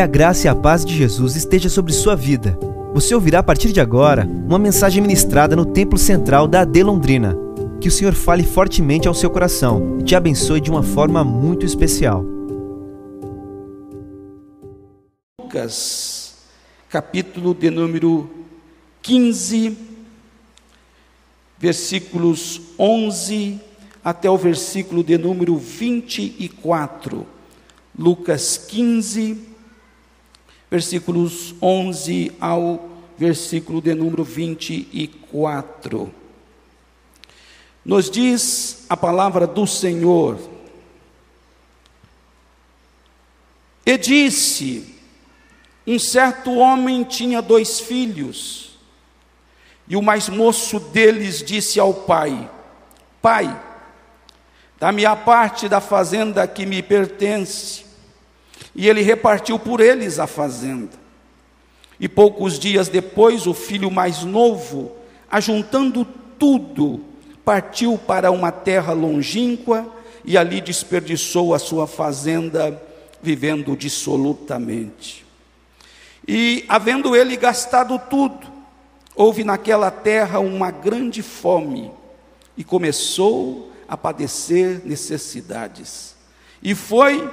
Que a graça e a paz de Jesus esteja sobre sua vida. Você ouvirá a partir de agora uma mensagem ministrada no Templo Central da AD Londrina. Que o Senhor fale fortemente ao seu coração e te abençoe de uma forma muito especial. Lucas, capítulo de número 15, versículos 11 até o versículo de número 24. Lucas 15, versículos 11 ao versículo de número 24. Nos diz a palavra do Senhor, e disse: Um certo homem tinha dois filhos, e o mais moço deles disse ao pai: Pai, dá-me a parte da fazenda que me pertence. E ele repartiu por eles a fazenda. E poucos dias depois, o filho mais novo, ajuntando tudo, partiu para uma terra longínqua e ali desperdiçou a sua fazenda, vivendo dissolutamente. E, havendo ele gastado tudo, houve naquela terra uma grande fome e começou a padecer necessidades. E foi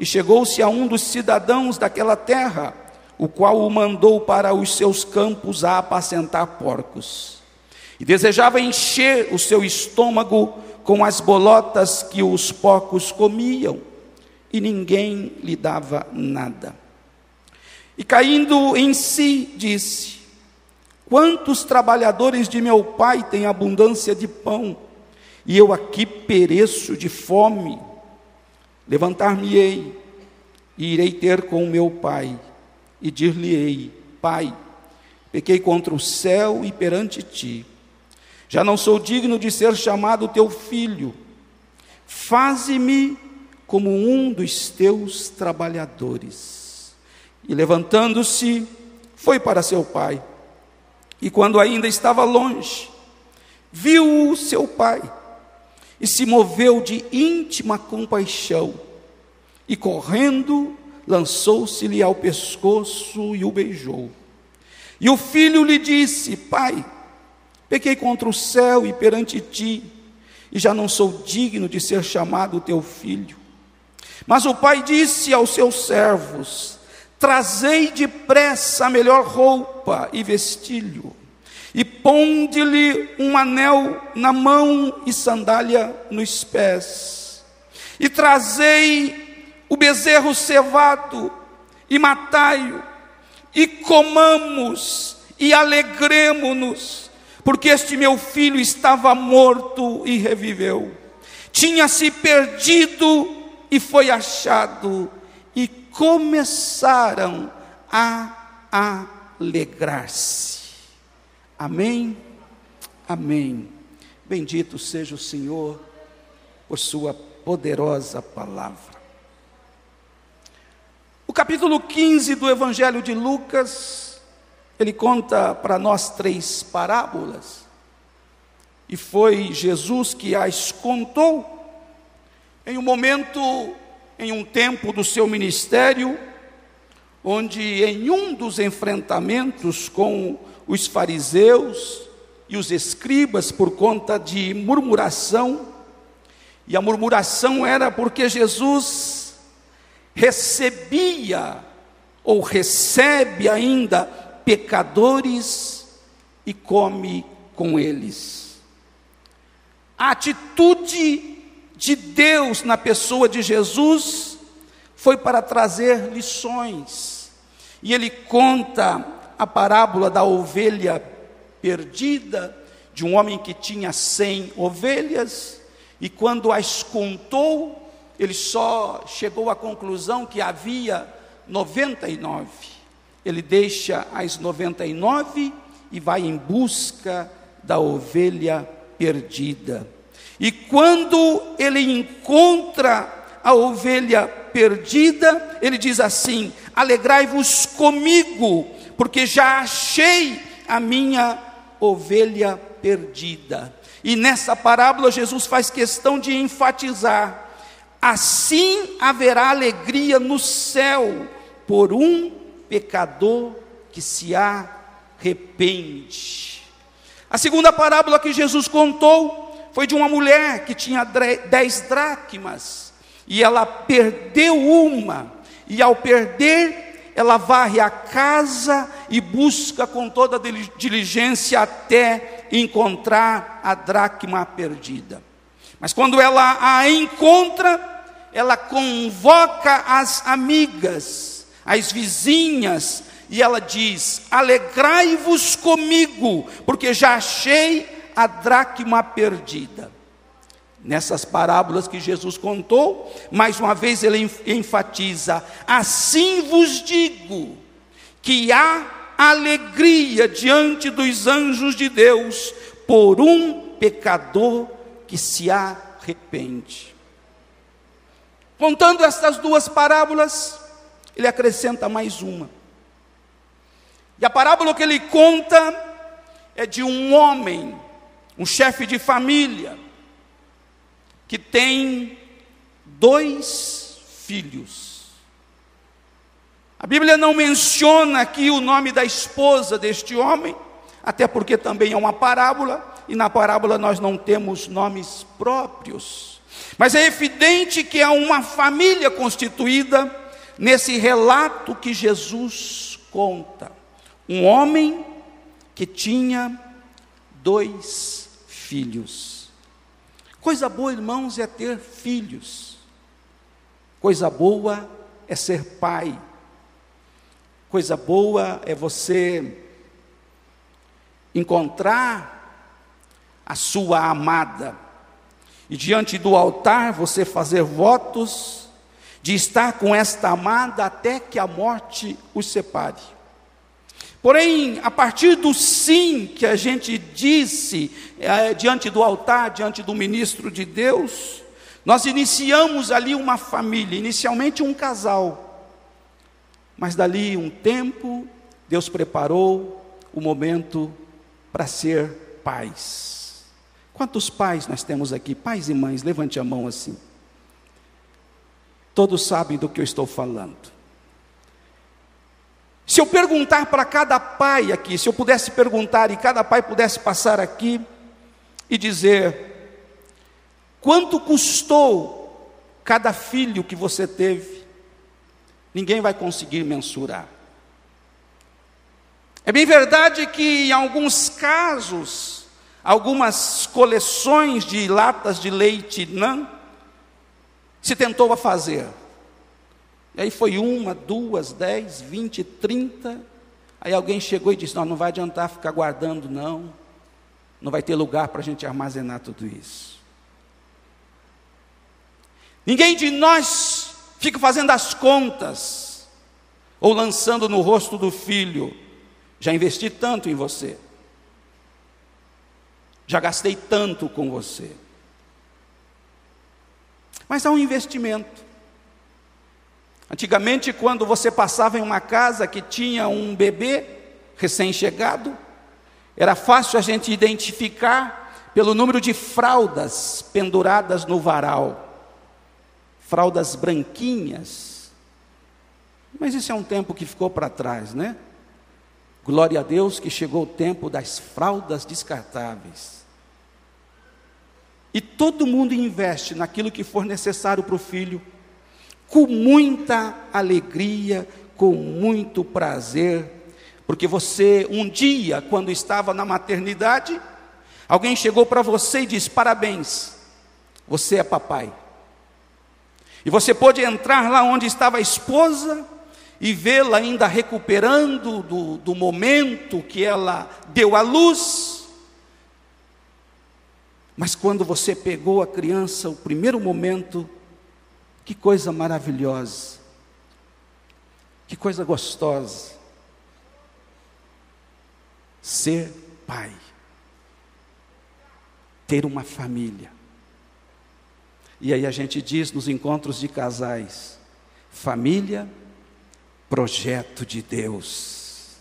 e chegou-se a um dos cidadãos daquela terra, o qual o mandou para os seus campos a apacentar porcos. E desejava encher o seu estômago com as bolotas que os porcos comiam, e ninguém lhe dava nada. E caindo em si, disse: Quantos trabalhadores de meu pai têm abundância de pão, e eu aqui pereço de fome? Levantar-me-ei e irei ter com meu pai e dir-lhe-ei: Pai, pequei contra o céu e perante ti. Já não sou digno de ser chamado teu filho. Faze-me como um dos teus trabalhadores. E levantando-se, foi para seu pai. E quando ainda estava longe, viu seu pai e se moveu de íntima compaixão, e correndo, lançou-se-lhe ao pescoço e o beijou. E o filho lhe disse: Pai, pequei contra o céu e perante ti, e já não sou digno de ser chamado teu filho. Mas o pai disse aos seus servos: Trazei depressa a melhor roupa e vestilho e ponde-lhe um anel na mão e sandália nos pés. E trazei o bezerro cevado e matai-o, e comamos e alegremo-nos, porque este meu filho estava morto e reviveu. Tinha se perdido e foi achado, e começaram a alegrar-se. Amém? Amém. Bendito seja o Senhor por Sua poderosa palavra. O capítulo 15 do Evangelho de Lucas, ele conta para nós três parábolas, e foi Jesus que as contou em um momento, em um tempo do seu ministério, onde em um dos enfrentamentos com os fariseus e os escribas por conta de murmuração, e a murmuração era porque Jesus recebia ou recebe ainda pecadores e come com eles. A atitude de Deus na pessoa de Jesus foi para trazer lições. E ele conta a parábola da ovelha perdida, de um homem que tinha cem ovelhas, e quando as contou, ele só chegou à conclusão que havia 99. Ele deixa as 99 e vai em busca da ovelha perdida. E quando ele encontra a ovelha perdida, ele diz assim: Alegrai-vos comigo, porque já achei a minha ovelha perdida. E nessa parábola, Jesus faz questão de enfatizar: assim haverá alegria no céu por um pecador que se arrepende. A segunda parábola que Jesus contou foi de uma mulher que tinha dez dracmas e ela perdeu uma, e ao perder, ela varre a casa e busca com toda diligência até encontrar a dracma perdida. Mas quando ela a encontra, ela convoca as amigas, as vizinhas, e ela diz: Alegrai-vos comigo, porque já achei a dracma perdida. Nessas parábolas que Jesus contou, mais uma vez ele enfatiza: Assim vos digo, que há alegria diante dos anjos de Deus por um pecador que se arrepende. Contando estas duas parábolas, ele acrescenta mais uma. E a parábola que ele conta é de um homem, um chefe de família, que tem dois filhos. A Bíblia não menciona aqui o nome da esposa deste homem, até porque também é uma parábola, e na parábola nós não temos nomes próprios. Mas é evidente que há uma família constituída nesse relato que Jesus conta. Um homem que tinha dois filhos. Coisa boa, irmãos, é ter filhos. Coisa boa é ser pai. Coisa boa é você encontrar a sua amada. E diante do altar você fazer votos de estar com esta amada até que a morte os separe. Porém, a partir do sim que a gente disse é, diante do altar, diante do ministro de Deus, nós iniciamos ali uma família, inicialmente um casal. Mas dali um tempo, Deus preparou o momento para ser pais. Quantos pais nós temos aqui? Pais e mães, levante a mão assim. Todos sabem do que eu estou falando. Se eu perguntar para cada pai aqui, se eu pudesse perguntar e cada pai pudesse passar aqui e dizer: quanto custou cada filho que você teve, ninguém vai conseguir mensurar. É bem verdade que em alguns casos, algumas coleções de latas de leite não se tentou a fazer. E aí foi uma, duas, dez, vinte, trinta. Aí alguém chegou e disse: Não, não vai adiantar ficar guardando, não. Não vai ter lugar para a gente armazenar tudo isso. Ninguém de nós fica fazendo as contas ou lançando no rosto do filho. Já investi tanto em você já gastei tanto com você. Mas há um investimento. Antigamente, quando você passava em uma casa que tinha um bebê recém-chegado, era fácil a gente identificar pelo número de fraldas penduradas no varal. Fraldas branquinhas. Mas isso é um tempo que ficou para trás, né? Glória a Deus que chegou o tempo das fraldas descartáveis. E todo mundo investe naquilo que for necessário para o filho, com muita alegria, com muito prazer, porque você, um dia, quando estava na maternidade, alguém chegou para você e disse: Parabéns, você é papai. E você pôde entrar lá onde estava a esposa e vê-la ainda recuperando do, do momento que ela deu à luz mas quando você pegou a criança, o primeiro momento, que coisa maravilhosa, que coisa gostosa. Ser pai, ter uma família. E aí a gente diz nos encontros de casais: família, projeto de Deus.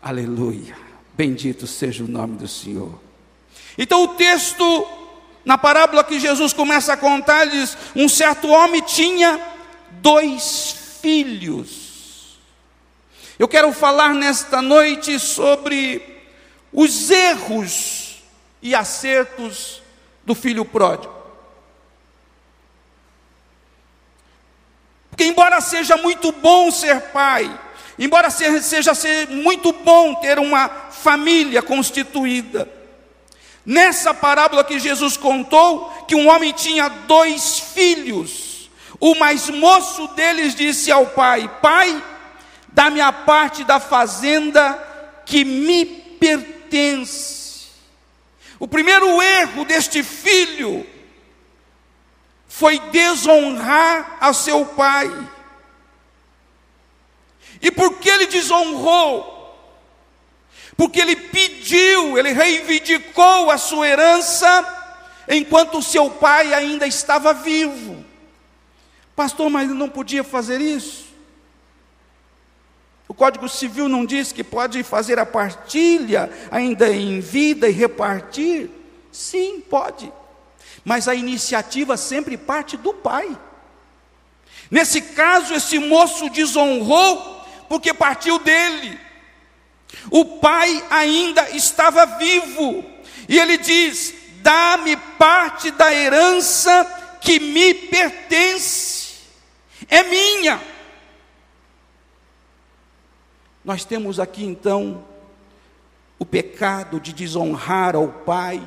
Aleluia. Bendito seja o nome do Senhor. Então o texto, na parábola que Jesus começa a contar, diz: um certo homem tinha dois filhos. Eu quero falar nesta noite sobre os erros e acertos do filho pródigo. Porque, embora seja muito bom ser pai, embora seja ser muito bom ter uma família constituída, nessa parábola que Jesus contou, que um homem tinha dois filhos, o mais moço deles disse ao pai: Pai, dá-me a parte da fazenda que me pertence. O primeiro erro deste filho foi desonrar a seu pai. E por que ele desonrou? Porque ele pediu, ele reivindicou a sua herança enquanto seu pai ainda estava vivo. Pastor, mas não podia fazer isso? O Código Civil não diz que pode fazer a partilha ainda em vida e repartir? Sim, pode mas a iniciativa sempre parte do pai. Nesse caso, esse moço desonrou porque partiu dele. O pai ainda estava vivo, e ele diz: Dá-me parte da herança que me pertence, é minha. Nós temos aqui então o pecado de desonrar ao pai,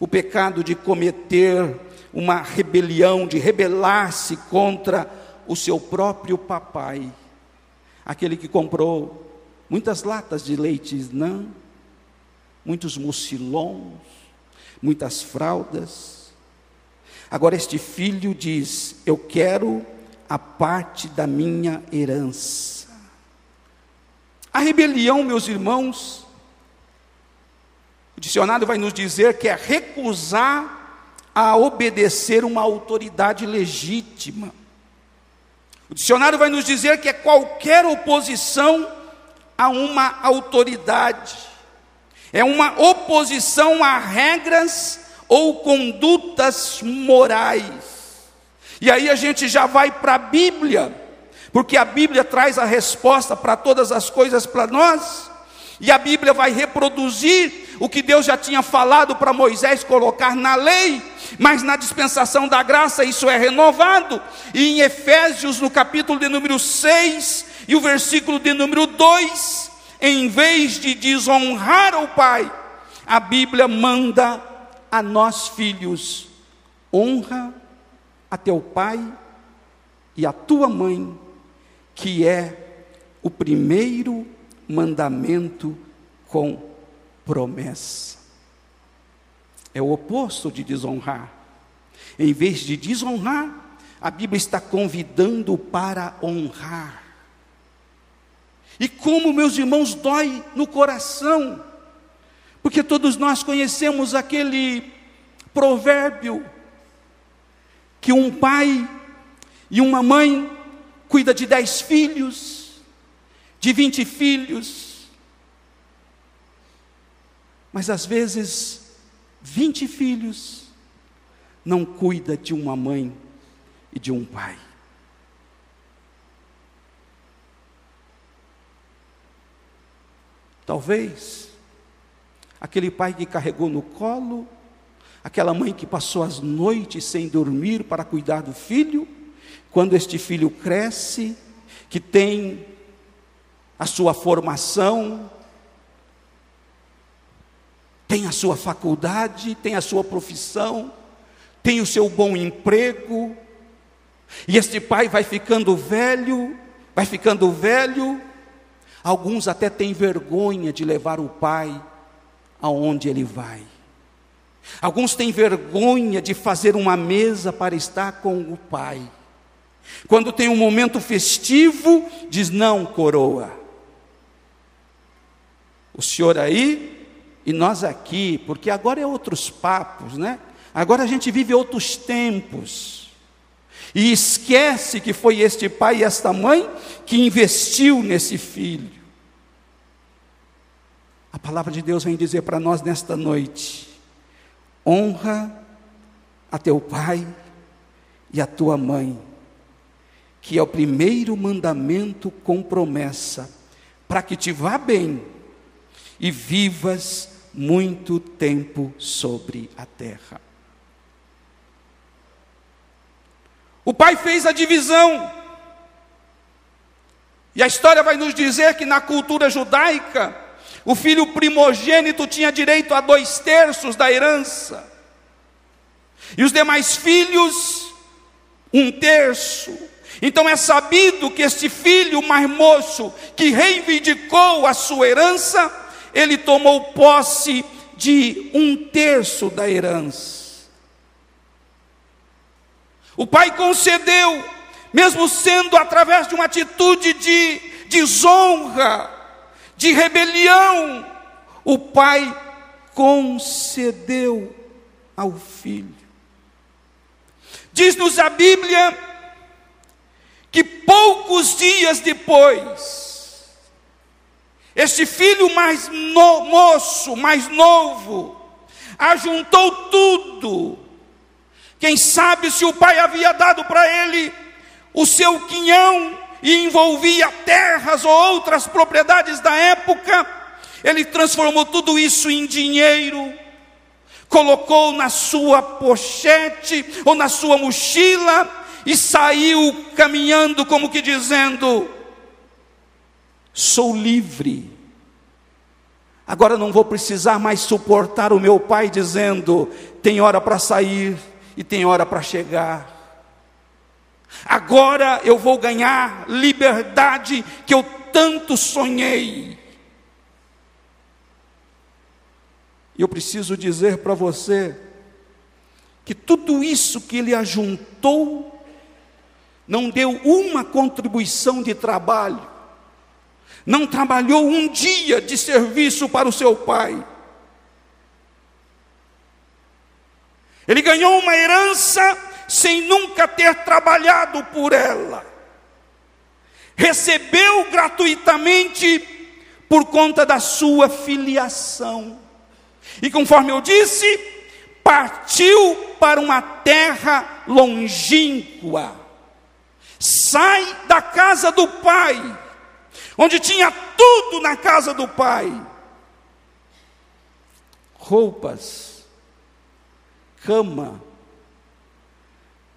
o pecado de cometer uma rebelião, de rebelar-se contra o seu próprio papai, aquele que comprou muitas latas de leite não, muitos mucilons, muitas fraldas. Agora este filho diz: Eu quero a parte da minha herança. A rebelião, meus irmãos, o dicionário vai nos dizer que é recusar a obedecer uma autoridade legítima. O dicionário vai nos dizer que é qualquer oposição a uma autoridade, é uma oposição a regras ou condutas morais. E aí a gente já vai para a Bíblia, porque a Bíblia traz a resposta para todas as coisas para nós, e a Bíblia vai reproduzir o que Deus já tinha falado para Moisés colocar na lei, mas na dispensação da graça isso é renovado. E em Efésios, no capítulo de número 6 e o versículo de número 2, em vez de desonrar o pai, a Bíblia manda a nós filhos: honra a teu pai e a tua mãe, que é o primeiro mandamento com promessa. É o oposto de desonrar. Em vez de desonrar, a Bíblia está convidando para honrar. E como, meus irmãos, dói no coração, porque todos nós conhecemos aquele provérbio que um pai e uma mãe cuida de dez filhos, de vinte filhos, mas às vezes, 20 filhos não cuida de uma mãe e de um pai. Talvez. Aquele pai que carregou no colo, aquela mãe que passou as noites sem dormir para cuidar do filho, quando este filho cresce, que tem a sua formação, tem a sua faculdade, tem a sua profissão, tem o seu bom emprego, e este pai vai ficando velho, vai ficando velho, alguns até têm vergonha de levar o pai aonde ele vai. Alguns têm vergonha de fazer uma mesa para estar com o pai. Quando tem um momento festivo, diz: Não, coroa. O senhor aí e nós aqui, porque agora é outros papos, né? Agora a gente vive outros tempos. E esquece que foi este pai e esta mãe que investiu nesse filho. A palavra de Deus vem dizer para nós nesta noite: honra a teu pai e a tua mãe, que é o primeiro mandamento com promessa, para que te vá bem e vivas muito tempo sobre a terra. O pai fez a divisão. E a história vai nos dizer que na cultura judaica, o filho primogênito tinha direito a dois terços da herança, e os demais filhos, um terço. Então é sabido que este filho mais moço, que reivindicou a sua herança, ele tomou posse de um terço da herança. O pai concedeu, mesmo sendo através de uma atitude de desonra, de rebelião, o pai concedeu ao filho. Diz-nos a Bíblia que poucos dias depois, este filho mais no, moço, mais novo, ajuntou tudo quem sabe se o pai havia dado para ele o seu quinhão e envolvia terras ou outras propriedades da época, ele transformou tudo isso em dinheiro, colocou na sua pochete ou na sua mochila e saiu caminhando, como que dizendo: Sou livre. Agora não vou precisar mais suportar o meu pai dizendo: Tem hora para sair e tem hora para chegar. Agora eu vou ganhar liberdade que eu tanto sonhei. E eu preciso dizer para você que tudo isso que ele ajuntou não deu uma contribuição de trabalho, não trabalhou um dia de serviço para o seu pai. Ele ganhou uma herança sem nunca ter trabalhado por ela. Recebeu gratuitamente por conta da sua filiação. E conforme eu disse, partiu para uma terra longínqua. Sai da casa do pai, onde tinha tudo na casa do pai: roupas, cama,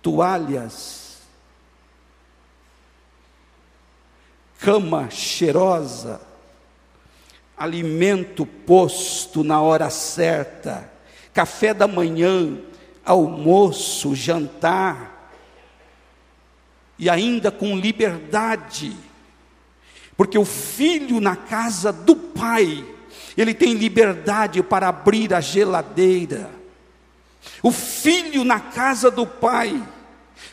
toalhas, cama cheirosa, alimento posto na hora certa, café da manhã, almoço, jantar, e ainda com liberdade, porque o filho na casa do pai, ele tem liberdade para abrir a geladeira, o filho na casa do pai,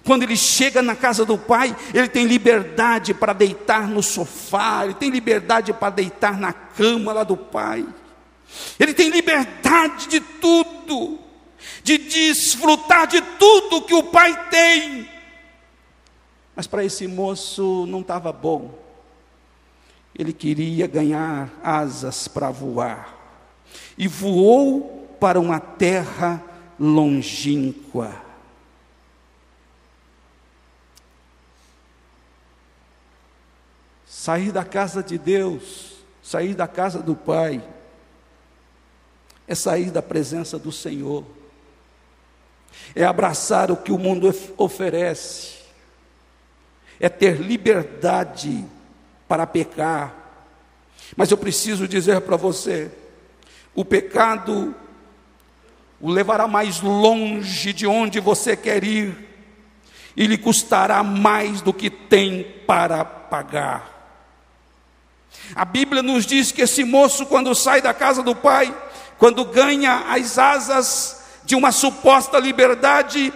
quando ele chega na casa do pai, ele tem liberdade para deitar no sofá, ele tem liberdade para deitar na cama lá do pai, ele tem liberdade de tudo, de desfrutar de tudo que o pai tem. Mas para esse moço não estava bom, ele queria ganhar asas para voar, e voou para uma terra longínqua. Sair da casa de Deus, sair da casa do Pai, é sair da presença do Senhor, é abraçar o que o mundo oferece, é ter liberdade para pecar. Mas eu preciso dizer para você: o pecado o levará mais longe de onde você quer ir e lhe custará mais do que tem para pagar. A Bíblia nos diz que esse moço, quando sai da casa do pai, quando ganha as asas de uma suposta liberdade,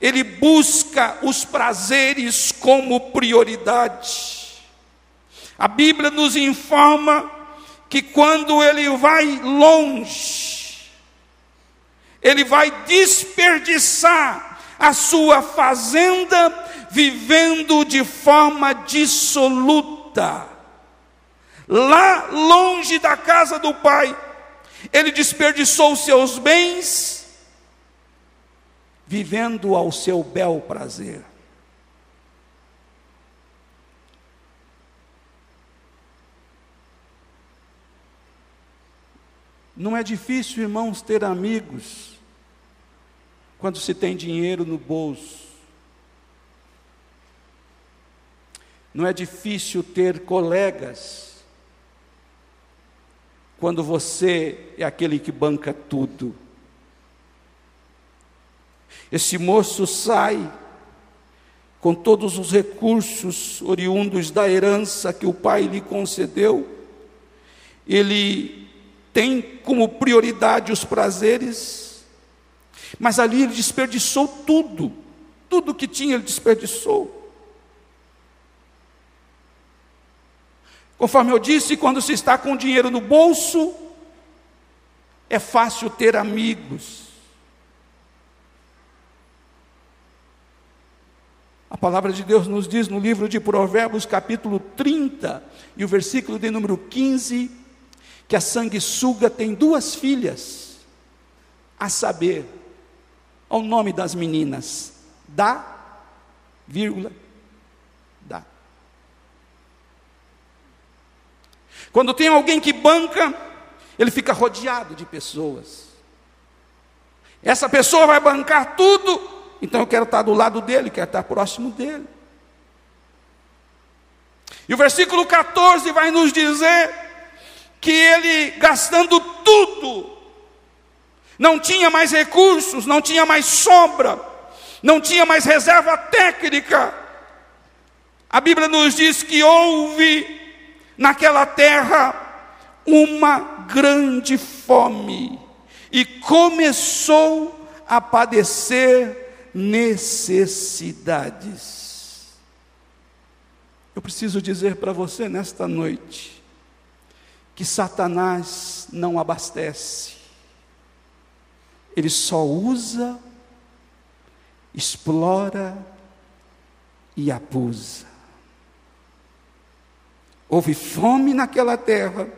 ele busca os prazeres como prioridade. A Bíblia nos informa que quando ele vai longe, ele vai desperdiçar a sua fazenda vivendo de forma dissoluta. Lá longe da casa do pai, ele desperdiçou os seus bens, vivendo ao seu bel prazer. Não é difícil, irmãos, ter amigos quando se tem dinheiro no bolso. Não é difícil ter colegas quando você é aquele que banca tudo. Esse moço sai com todos os recursos oriundos da herança que o pai lhe concedeu, ele tem como prioridade os prazeres, mas ali ele desperdiçou tudo, tudo que tinha ele desperdiçou. Conforme eu disse, quando se está com dinheiro no bolso, é fácil ter amigos. A palavra de Deus nos diz no livro de Provérbios, capítulo 30, e o versículo de número 15, que a sanguessuga tem duas filhas, a saber, ao nome das meninas, dá, vírgula, dá. Quando tem alguém que banca, ele fica rodeado de pessoas. Essa pessoa vai bancar tudo, então eu quero estar do lado dele, quero estar próximo dele. E o versículo 14 vai nos dizer que ele, gastando tudo, não tinha mais recursos, não tinha mais sobra, não tinha mais reserva técnica. A Bíblia nos diz que houve naquela terra uma grande fome e começou a padecer necessidades. Eu preciso dizer para você nesta noite que Satanás não abastece, ele só usa, explora e abusa. Houve fome naquela terra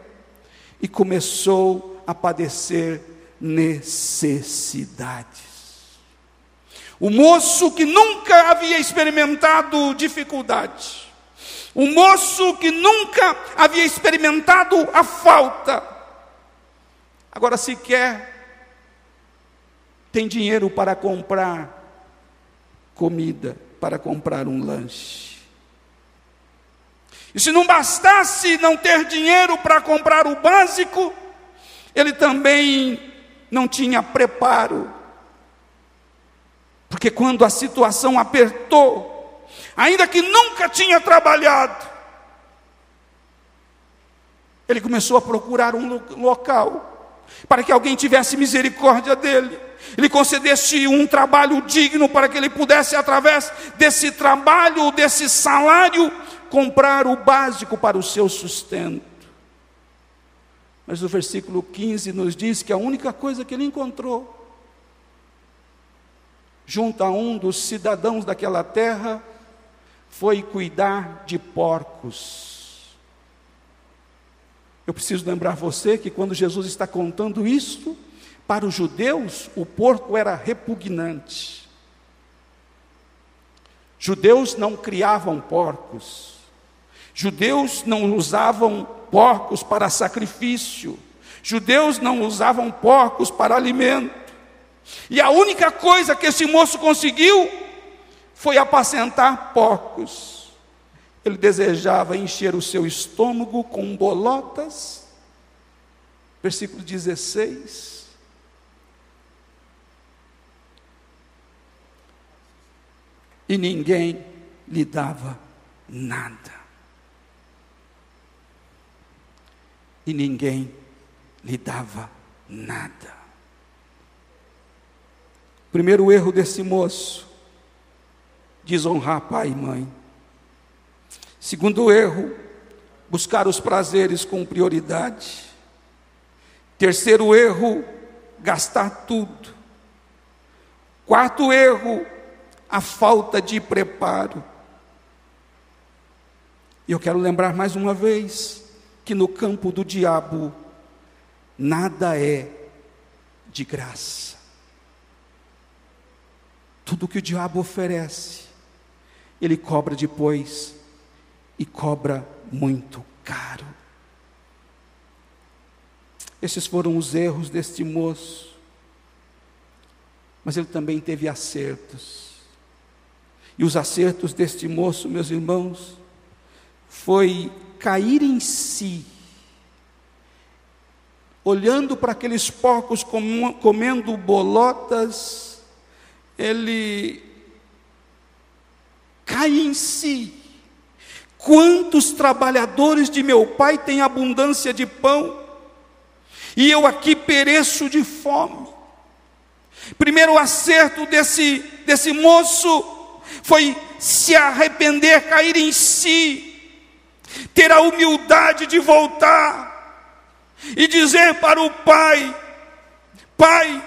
e começou a padecer necessidades. O moço que nunca havia experimentado dificuldade. O moço que nunca havia experimentado a falta. Agora sequer tem dinheiro para comprar comida, para comprar um lanche. E se não bastasse não ter dinheiro para comprar o básico, ele também não tinha preparo. Porque quando a situação apertou, ainda que nunca tinha trabalhado, ele começou a procurar um local para que alguém tivesse misericórdia dele, ele concedesse um trabalho digno para que ele pudesse, através desse trabalho, desse salário, comprar o básico para o seu sustento. Mas o versículo 15 nos diz que a única coisa que ele encontrou junto a um dos cidadãos daquela terra, foi cuidar de porcos. Eu preciso lembrar você que quando Jesus está contando isso, para os judeus, o porco era repugnante. Judeus não criavam porcos, judeus não usavam porcos para sacrifício, judeus não usavam porcos para alimento. E a única coisa que esse moço conseguiu foi apacentar porcos. Ele desejava encher o seu estômago com bolotas. Versículo 16. E ninguém lhe dava nada. E ninguém lhe dava nada. Primeiro erro desse moço, desonrar pai e mãe. Segundo erro, buscar os prazeres com prioridade. Terceiro erro, gastar tudo. Quarto erro, a falta de preparo. E eu quero lembrar mais uma vez que no campo do diabo nada é de graça. Tudo que o diabo oferece, ele cobra depois e cobra muito caro. Esses foram os erros deste moço. Mas ele também teve acertos. E os acertos deste moço, meus irmãos, foi cair em si, olhando para aqueles porcos comendo bolotas, ele cai em si. Quantos trabalhadores de meu pai têm abundância de pão, e eu aqui pereço de fome. Primeiro acerto desse, desse moço foi se arrepender, cair em si, ter a humildade de voltar e dizer para o pai: Pai,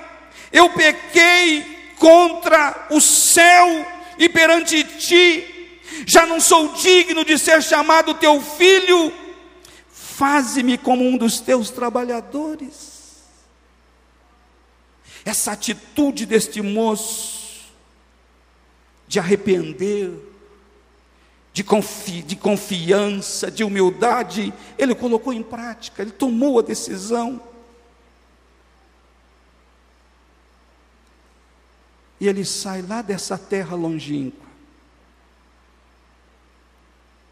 eu pequei contra o céu e perante ti, já não sou digno de ser chamado teu filho, faze-me como um dos teus trabalhadores. Essa atitude deste moço de arrepender, de, confi de confiança, de humildade, ele colocou em prática, ele tomou a decisão. E ele sai lá dessa terra longínqua,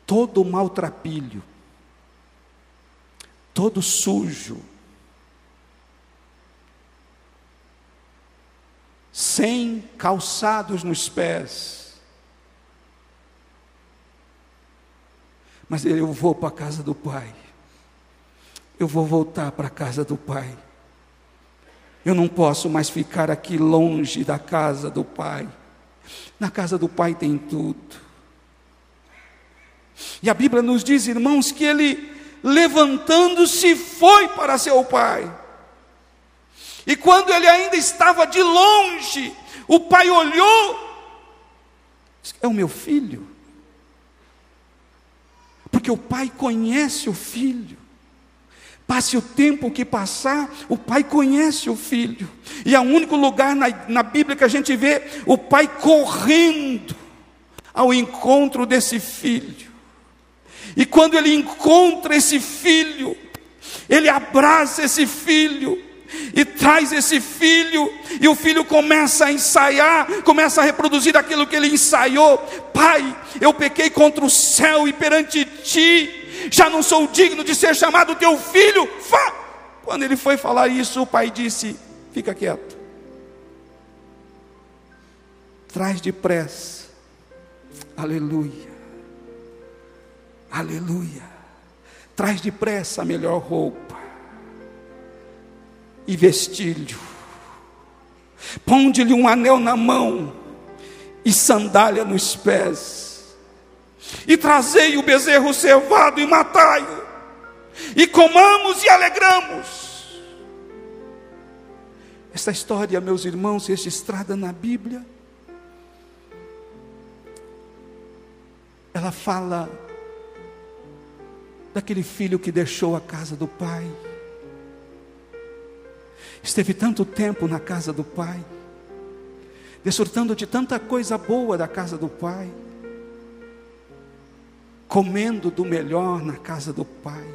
todo maltrapilho, todo sujo, sem calçados nos pés, Mas eu vou para a casa do Pai. Eu vou voltar para a casa do Pai. Eu não posso mais ficar aqui longe da casa do Pai. Na casa do Pai tem tudo. E a Bíblia nos diz, irmãos, que ele levantando-se foi para seu pai. E quando ele ainda estava de longe, o pai olhou, é o meu filho. Porque o pai conhece o filho. Passe o tempo que passar, o pai conhece o filho. E é o único lugar na, na Bíblia que a gente vê o pai correndo ao encontro desse filho. E quando ele encontra esse filho, ele abraça esse filho, e traz esse filho, e o filho começa a ensaiar, começa a reproduzir aquilo que ele ensaiou. Pai, eu pequei contra o céu e perante ti, já não sou digno de ser chamado teu filho. Fá! Quando ele foi falar isso, o pai disse: Fica quieto, traz depressa, aleluia, aleluia, traz depressa a melhor roupa e vestilho. Ponde-lhe um anel na mão e sandália nos pés. E trazei o bezerro cevado e matai-o. E comamos e alegramos. Esta história, meus irmãos, registrada na Bíblia, ela fala daquele filho que deixou a casa do pai Esteve tanto tempo na casa do Pai, desfrutando de tanta coisa boa da casa do Pai, comendo do melhor na casa do Pai,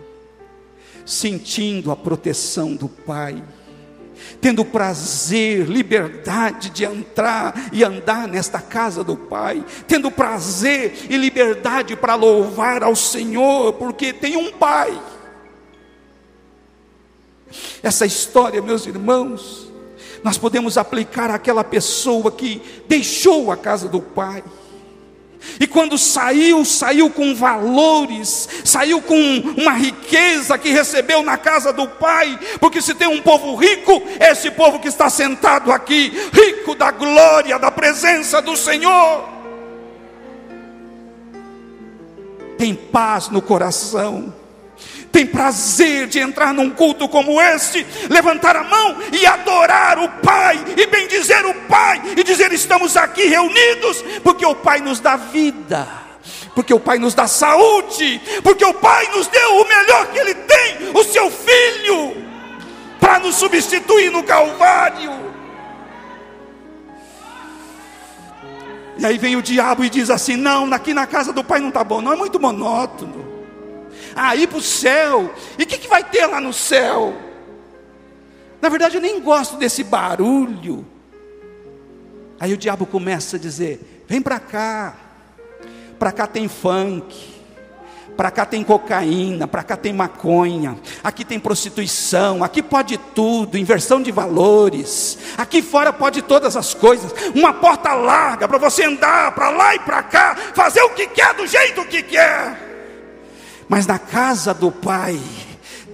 sentindo a proteção do Pai, tendo prazer, liberdade de entrar e andar nesta casa do Pai, tendo prazer e liberdade para louvar ao Senhor, porque tem um Pai essa história, meus irmãos, nós podemos aplicar àquela pessoa que deixou a casa do pai. E quando saiu, saiu com valores, saiu com uma riqueza que recebeu na casa do Pai, porque se tem um povo rico, esse povo que está sentado aqui, rico da glória, da presença do Senhor. Tem paz no coração tem prazer de entrar num culto como este, levantar a mão e adorar o Pai, e bendizer o Pai, e dizer: estamos aqui reunidos, porque o Pai nos dá vida, porque o Pai nos dá saúde, porque o Pai nos deu o melhor que Ele tem, o seu Filho, para nos substituir no Calvário. E aí vem o diabo e diz assim: não, aqui na casa do Pai não está bom, não é muito monótono a ir para o céu. E o que, que vai ter lá no céu? Na verdade, eu nem gosto desse barulho. Aí o diabo começa a dizer: vem para cá, para cá tem funk, para cá tem cocaína, para cá tem maconha, aqui tem prostituição, aqui pode tudo, inversão de valores, aqui fora pode todas as coisas, uma porta larga para você andar para lá e para cá, fazer o que quer do jeito que quer. Mas na casa do Pai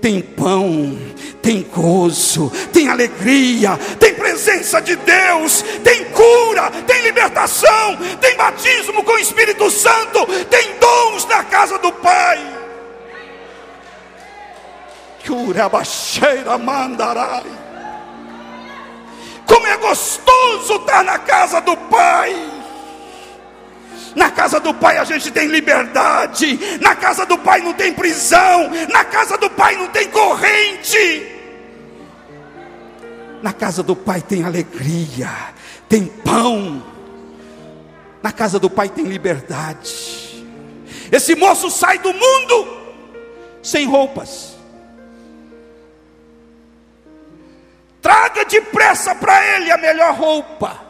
tem pão, tem gozo, tem alegria, tem presença de Deus, tem cura, tem libertação, tem batismo com o Espírito Santo, tem dons na casa do Pai. Baixeira mandarai. Como é gostoso estar na casa do Pai. Na casa do Pai a gente tem liberdade, na casa do Pai não tem prisão, na casa do Pai não tem corrente. Na casa do Pai tem alegria, tem pão. Na casa do Pai tem liberdade. Esse moço sai do mundo sem roupas. Traga depressa para ele a melhor roupa.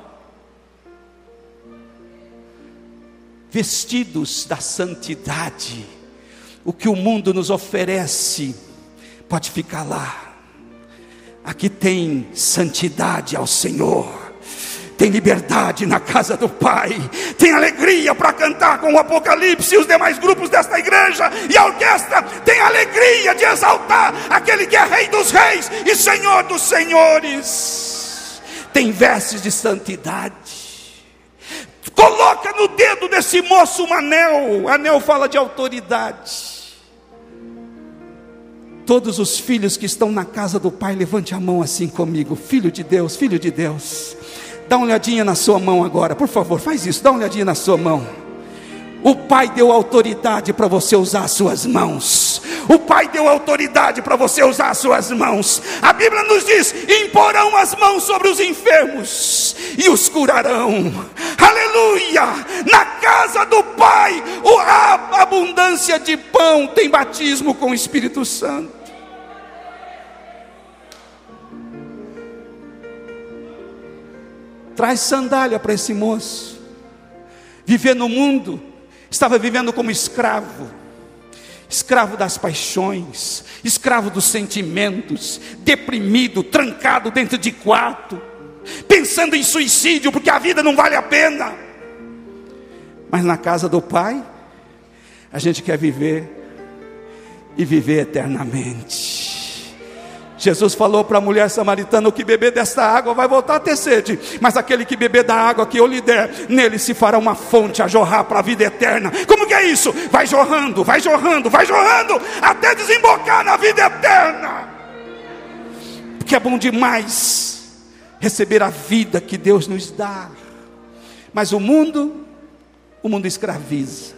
Vestidos da santidade. O que o mundo nos oferece pode ficar lá. Aqui tem santidade ao Senhor. Tem liberdade na casa do Pai, tem alegria para cantar com o Apocalipse e os demais grupos desta igreja, e a orquestra tem alegria de exaltar aquele que é Rei dos Reis e Senhor dos Senhores. Tem vestes de santidade Coloca no dedo desse moço um anel. Anel fala de autoridade. Todos os filhos que estão na casa do pai, levante a mão assim comigo. Filho de Deus, filho de Deus. Dá uma olhadinha na sua mão agora, por favor, faz isso. Dá uma olhadinha na sua mão. O Pai deu autoridade para você usar as suas mãos. O Pai deu autoridade para você usar as suas mãos. A Bíblia nos diz: imporão as mãos sobre os enfermos e os curarão. Aleluia! Na casa do Pai, a abundância de pão tem batismo com o Espírito Santo. Traz sandália para esse moço. Viver no mundo estava vivendo como escravo, escravo das paixões, escravo dos sentimentos, deprimido, trancado dentro de quarto, pensando em suicídio porque a vida não vale a pena. Mas na casa do Pai, a gente quer viver e viver eternamente. Jesus falou para a mulher samaritana: o que beber desta água vai voltar a ter sede, mas aquele que beber da água que eu lhe der, nele se fará uma fonte a jorrar para a vida eterna. Como que é isso? Vai jorrando, vai jorrando, vai jorrando, até desembocar na vida eterna. Porque é bom demais receber a vida que Deus nos dá, mas o mundo, o mundo escraviza.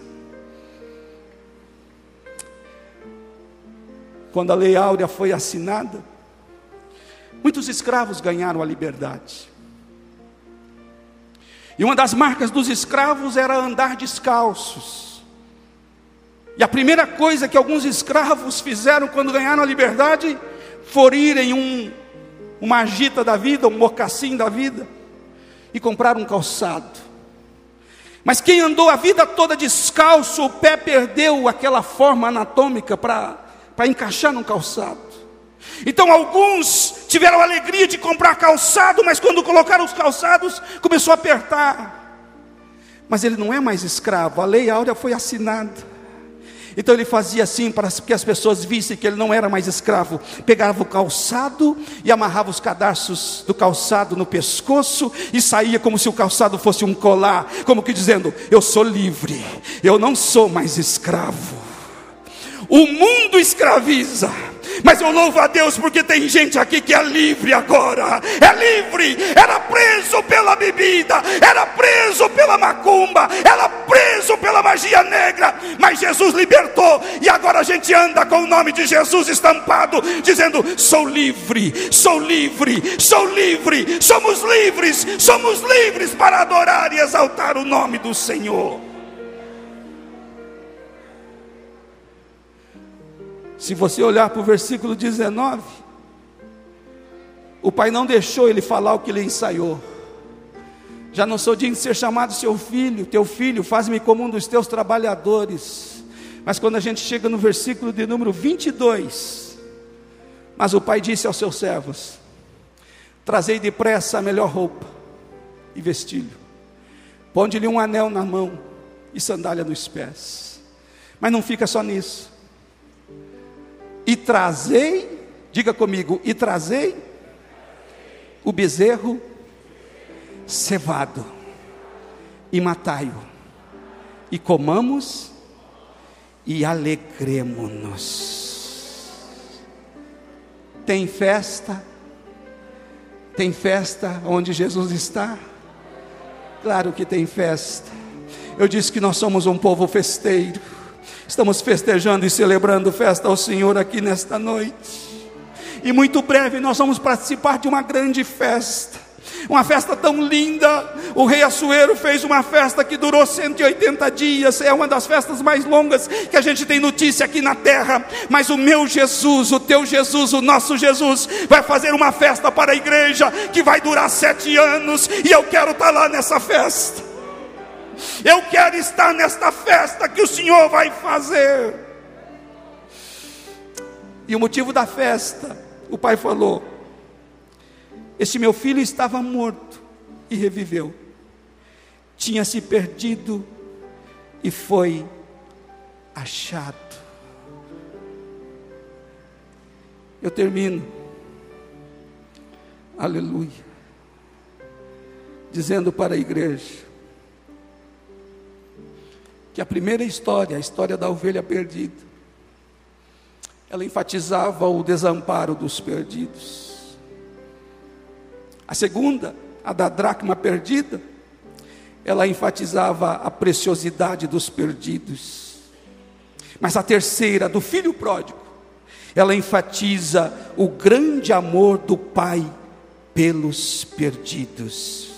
Quando a Lei Áurea foi assinada, Muitos escravos ganharam a liberdade. E uma das marcas dos escravos era andar descalços. E a primeira coisa que alguns escravos fizeram quando ganharam a liberdade foi irem um, uma agita da vida, um mocassim da vida, e comprar um calçado. Mas quem andou a vida toda descalço, o pé perdeu aquela forma anatômica para encaixar no calçado. Então alguns tiveram a alegria de comprar calçado, mas quando colocaram os calçados, começou a apertar. Mas ele não é mais escravo, a lei áurea foi assinada. Então ele fazia assim para que as pessoas vissem que ele não era mais escravo. Pegava o calçado e amarrava os cadarços do calçado no pescoço e saía como se o calçado fosse um colar, como que dizendo: Eu sou livre, eu não sou mais escravo. O mundo escraviza, mas eu louvo a Deus porque tem gente aqui que é livre agora. É livre. Era preso pela bebida, era preso pela macumba, era preso pela magia negra. Mas Jesus libertou e agora a gente anda com o nome de Jesus estampado, dizendo: Sou livre, sou livre, sou livre. Somos livres, somos livres para adorar e exaltar o nome do Senhor. Se você olhar para o versículo 19, O pai não deixou ele falar o que ele ensaiou. Já não sou digno de ser chamado seu filho, teu filho, faz-me como um dos teus trabalhadores. Mas quando a gente chega no versículo de número 22, mas o pai disse aos seus servos: Trazei depressa a melhor roupa e vestilho, ponde-lhe um anel na mão e sandália nos pés. Mas não fica só nisso. E trazei, diga comigo, e trazei o bezerro cevado, e matai-o, e comamos e alegremos-nos. Tem festa, tem festa onde Jesus está? Claro que tem festa. Eu disse que nós somos um povo festeiro. Estamos festejando e celebrando festa ao Senhor aqui nesta noite. E muito breve nós vamos participar de uma grande festa uma festa tão linda. O rei Assuero fez uma festa que durou 180 dias, é uma das festas mais longas que a gente tem notícia aqui na terra. Mas o meu Jesus, o teu Jesus, o nosso Jesus, vai fazer uma festa para a igreja que vai durar sete anos, e eu quero estar lá nessa festa. Eu quero estar nesta festa que o Senhor vai fazer. E o motivo da festa, o pai falou: este meu filho estava morto e reviveu. Tinha se perdido e foi achado. Eu termino. Aleluia. Dizendo para a igreja que a primeira história, a história da ovelha perdida, ela enfatizava o desamparo dos perdidos. A segunda, a da dracma perdida, ela enfatizava a preciosidade dos perdidos. Mas a terceira, do filho pródigo, ela enfatiza o grande amor do pai pelos perdidos.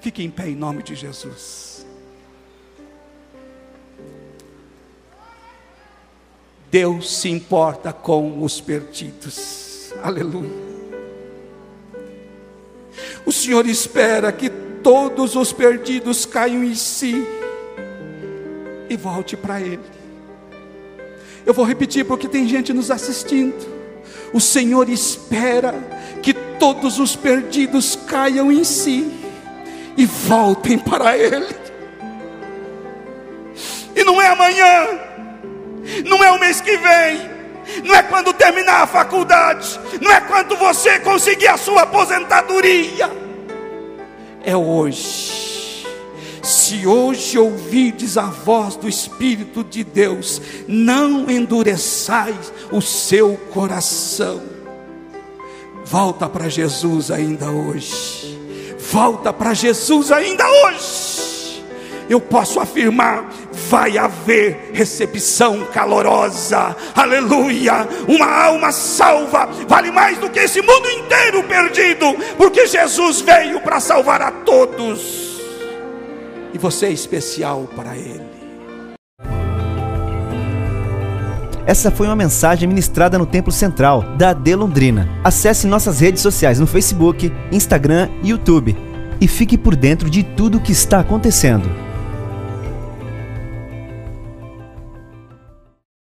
Fique em pé em nome de Jesus. Deus se importa com os perdidos. Aleluia. O Senhor espera que todos os perdidos caiam em si e volte para Ele. Eu vou repetir porque tem gente nos assistindo. O Senhor espera que todos os perdidos caiam em si e voltem para Ele. E não é amanhã, não é o mês que vem, não é quando terminar a faculdade, não é quando você conseguir a sua aposentadoria, é hoje. Se hoje ouvides a voz do Espírito de Deus, não endureçais o seu coração. Volta para Jesus ainda hoje. Volta para Jesus ainda hoje. Eu posso afirmar: vai haver recepção calorosa, aleluia. Uma alma salva vale mais do que esse mundo inteiro perdido, porque Jesus veio para salvar a todos, e você é especial para Ele. Essa foi uma mensagem ministrada no Templo Central da AD Londrina. Acesse nossas redes sociais no Facebook, Instagram e YouTube e fique por dentro de tudo o que está acontecendo.